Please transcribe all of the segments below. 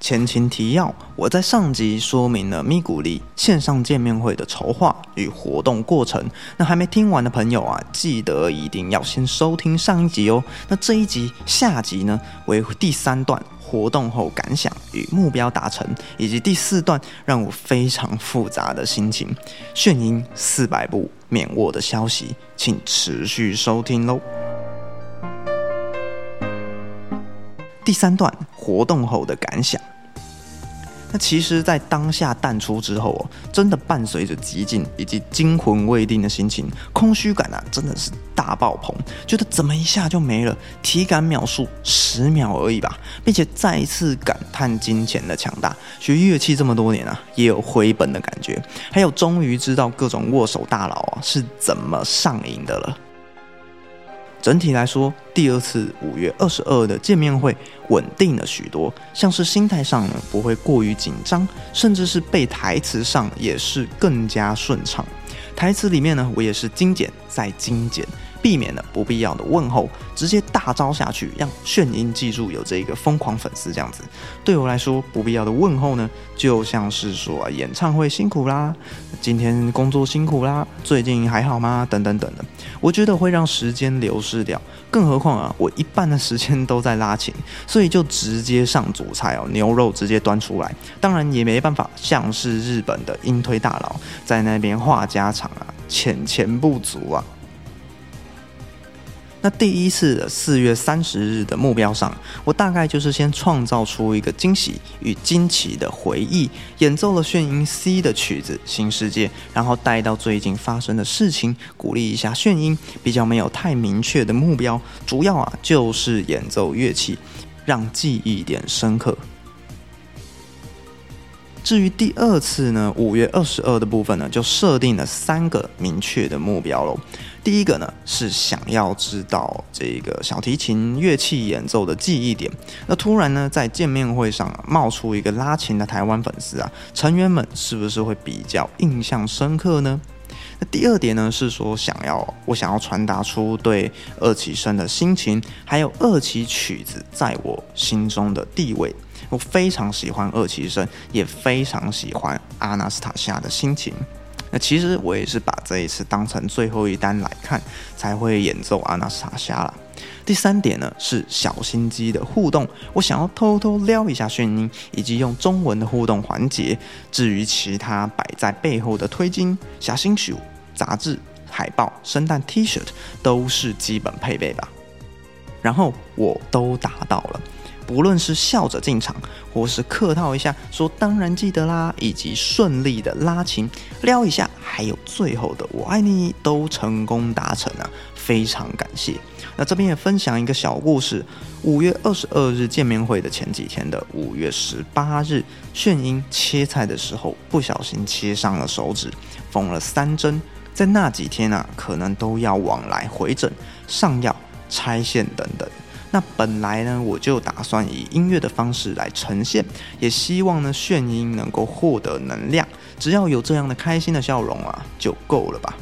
前情提要：我在上集说明了咪咕力线上见面会的筹划与活动过程。那还没听完的朋友啊，记得一定要先收听上一集哦。那这一集下集呢，为第三段活动后感想与目标达成，以及第四段让我非常复杂的心情。炫音四百部免握的消息，请持续收听喽。第三段活动后的感想。那其实，在当下淡出之后哦，真的伴随着极尽以及惊魂未定的心情，空虚感啊，真的是大爆棚，觉得怎么一下就没了？体感秒数十秒而已吧，并且再一次感叹金钱的强大。学乐器这么多年啊，也有回本的感觉，还有终于知道各种握手大佬啊是怎么上瘾的了。整体来说，第二次五月二十二的见面会稳定了许多，像是心态上呢不会过于紧张，甚至是背台词上也是更加顺畅。台词里面呢，我也是精简再精简。避免了不必要的问候，直接大招下去，让炫音记住有这一个疯狂粉丝这样子。对我来说，不必要的问候呢，就像是说演唱会辛苦啦，今天工作辛苦啦，最近还好吗？等等等的，我觉得会让时间流失掉。更何况啊，我一半的时间都在拉琴，所以就直接上主菜哦，牛肉直接端出来。当然也没办法，像是日本的音推大佬在那边话家常啊，钱钱不足啊。那第一次的四月三十日的目标上，我大概就是先创造出一个惊喜与惊奇的回忆，演奏了炫音 C 的曲子《新世界》，然后带到最近发生的事情，鼓励一下炫音。比较没有太明确的目标，主要啊就是演奏乐器，让记忆点深刻。至于第二次呢，五月二十二的部分呢，就设定了三个明确的目标喽。第一个呢是想要知道这个小提琴乐器演奏的记忆点。那突然呢在见面会上冒出一个拉琴的台湾粉丝啊，成员们是不是会比较印象深刻呢？那第二点呢是说想要我想要传达出对二期生的心情，还有二期曲子在我心中的地位。我非常喜欢二期生，也非常喜欢阿纳斯塔夏的心情。那其实我也是把这一次当成最后一单来看，才会演奏阿纳斯塔夏啦。第三点呢是小心机的互动，我想要偷偷撩一下炫音，以及用中文的互动环节。至于其他摆在背后的推金、小星球、杂志、海报、圣诞 T 恤，都是基本配备吧。然后我都达到了。不论是笑着进场，或是客套一下说“当然记得啦”，以及顺利的拉琴撩一下，还有最后的“我爱你”都成功达成啊！非常感谢。那这边也分享一个小故事：五月二十二日见面会的前几天的五月十八日，炫英切菜的时候不小心切伤了手指，缝了三针。在那几天啊，可能都要往来回诊、上药、拆线等等。那本来呢，我就打算以音乐的方式来呈现，也希望呢炫音能够获得能量，只要有这样的开心的笑容啊，就够了吧。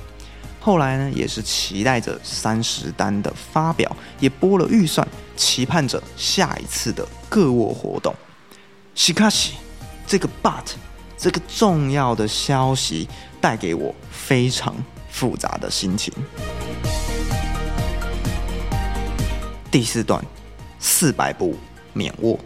后来呢，也是期待着三十单的发表，也拨了预算，期盼着下一次的各握活动。西卡西，这个 but 这个重要的消息带给我非常复杂的心情。第四段，四百步免握。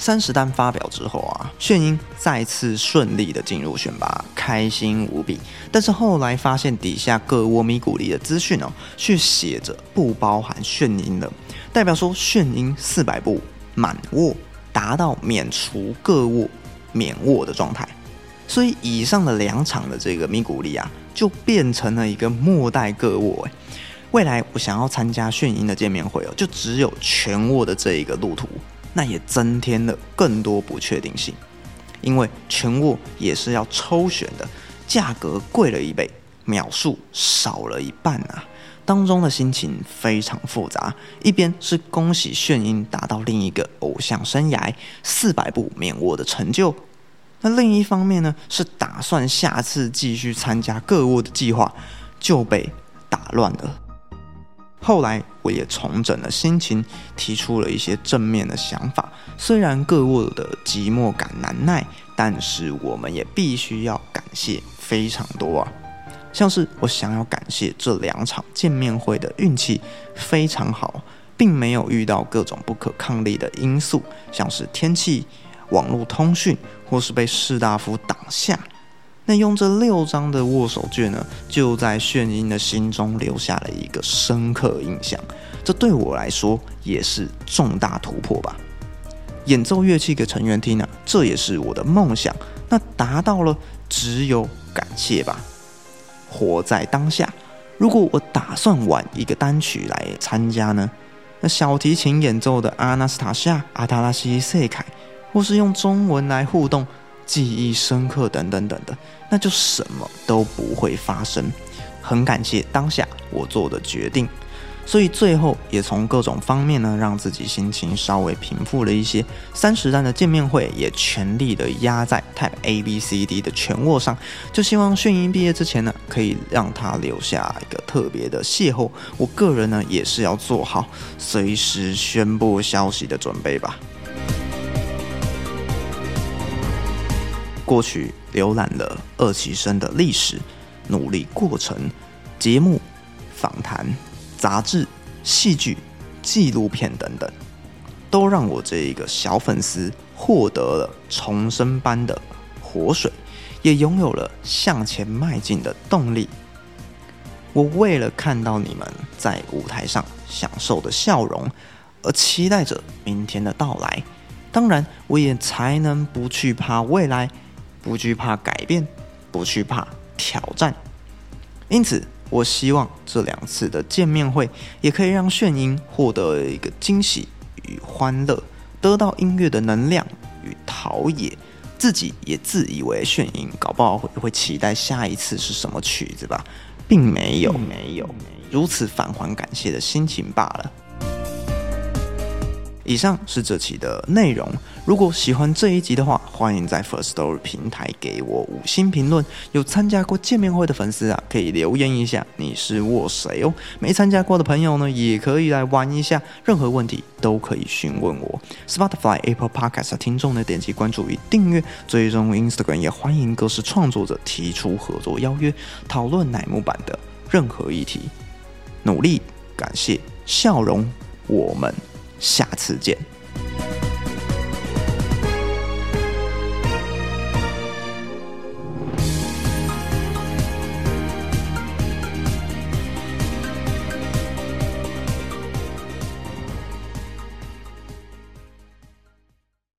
三十单发表之后啊，炫音再次顺利的进入选拔，开心无比。但是后来发现底下各握咪鼓励的资讯哦，却写着不包含炫音的，代表说炫音四百步满握，达到免除各握免握的状态。所以以上的两场的这个咪鼓励啊，就变成了一个末代各握哎。未来我想要参加炫音的见面会哦，就只有全握的这一个路途，那也增添了更多不确定性。因为全握也是要抽选的，价格贵了一倍，秒数少了一半啊！当中的心情非常复杂，一边是恭喜炫音达到另一个偶像生涯四百步免握的成就，那另一方面呢，是打算下次继续参加各握的计划就被打乱了。后来我也重整了心情，提出了一些正面的想法。虽然各位的寂寞感难耐，但是我们也必须要感谢非常多啊。像是我想要感谢这两场见面会的运气非常好，并没有遇到各种不可抗力的因素，像是天气、网络通讯，或是被士大夫挡下。那用这六张的握手券呢，就在炫英的心中留下了一个深刻印象。这对我来说也是重大突破吧。演奏乐器给成员听呢，这也是我的梦想。那达到了，只有感谢吧。活在当下。如果我打算玩一个单曲来参加呢？那小提琴演奏的阿纳斯塔夏、阿塔拉西塞凯，或是用中文来互动。记忆深刻等等等的，那就什么都不会发生。很感谢当下我做的决定，所以最后也从各种方面呢，让自己心情稍微平复了一些。三十单的见面会也全力的压在 Type A B C D 的全握上，就希望炫音毕业之前呢，可以让他留下一个特别的邂逅。我个人呢，也是要做好随时宣布消息的准备吧。过去浏览了二期生的历史、努力过程、节目、访谈、杂志、戏剧、纪录片等等，都让我这一个小粉丝获得了重生般的活水，也拥有了向前迈进的动力。我为了看到你们在舞台上享受的笑容，而期待着明天的到来。当然，我也才能不去怕未来。不惧怕改变，不惧怕挑战，因此，我希望这两次的见面会也可以让炫音获得一个惊喜与欢乐，得到音乐的能量与陶冶，自己也自以为炫音，搞不好会会期待下一次是什么曲子吧，并没有，没有如此返还感谢的心情罢了。以上是这期的内容。如果喜欢这一集的话，欢迎在 First Story 平台给我五星评论。有参加过见面会的粉丝啊，可以留言一下你是我谁哦。没参加过的朋友呢，也可以来玩一下。任何问题都可以询问我。Spotify、Apple Podcast 听众呢，点击关注与订阅，最终 Instagram，也欢迎各式创作者提出合作邀约，讨论乃木坂的任何议题。努力，感谢，笑容，我们。下次见。